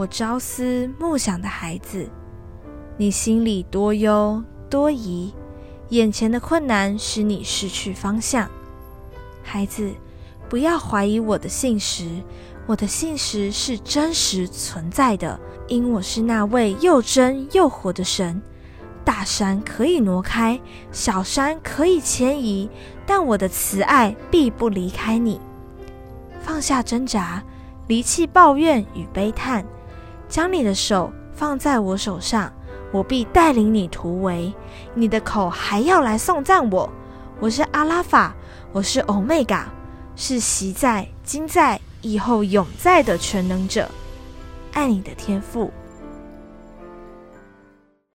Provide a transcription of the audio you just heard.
我朝思暮想的孩子，你心里多忧多疑，眼前的困难使你失去方向。孩子，不要怀疑我的信实，我的信实是真实存在的，因我是那位又真又活的神。大山可以挪开，小山可以迁移，但我的慈爱必不离开你。放下挣扎，离弃抱怨与悲叹，将你的手放在我手上，我必带领你突围。你的口还要来颂赞我。我是阿拉法，我是欧米伽，是习在、今在、以后永在的全能者。爱你的天赋。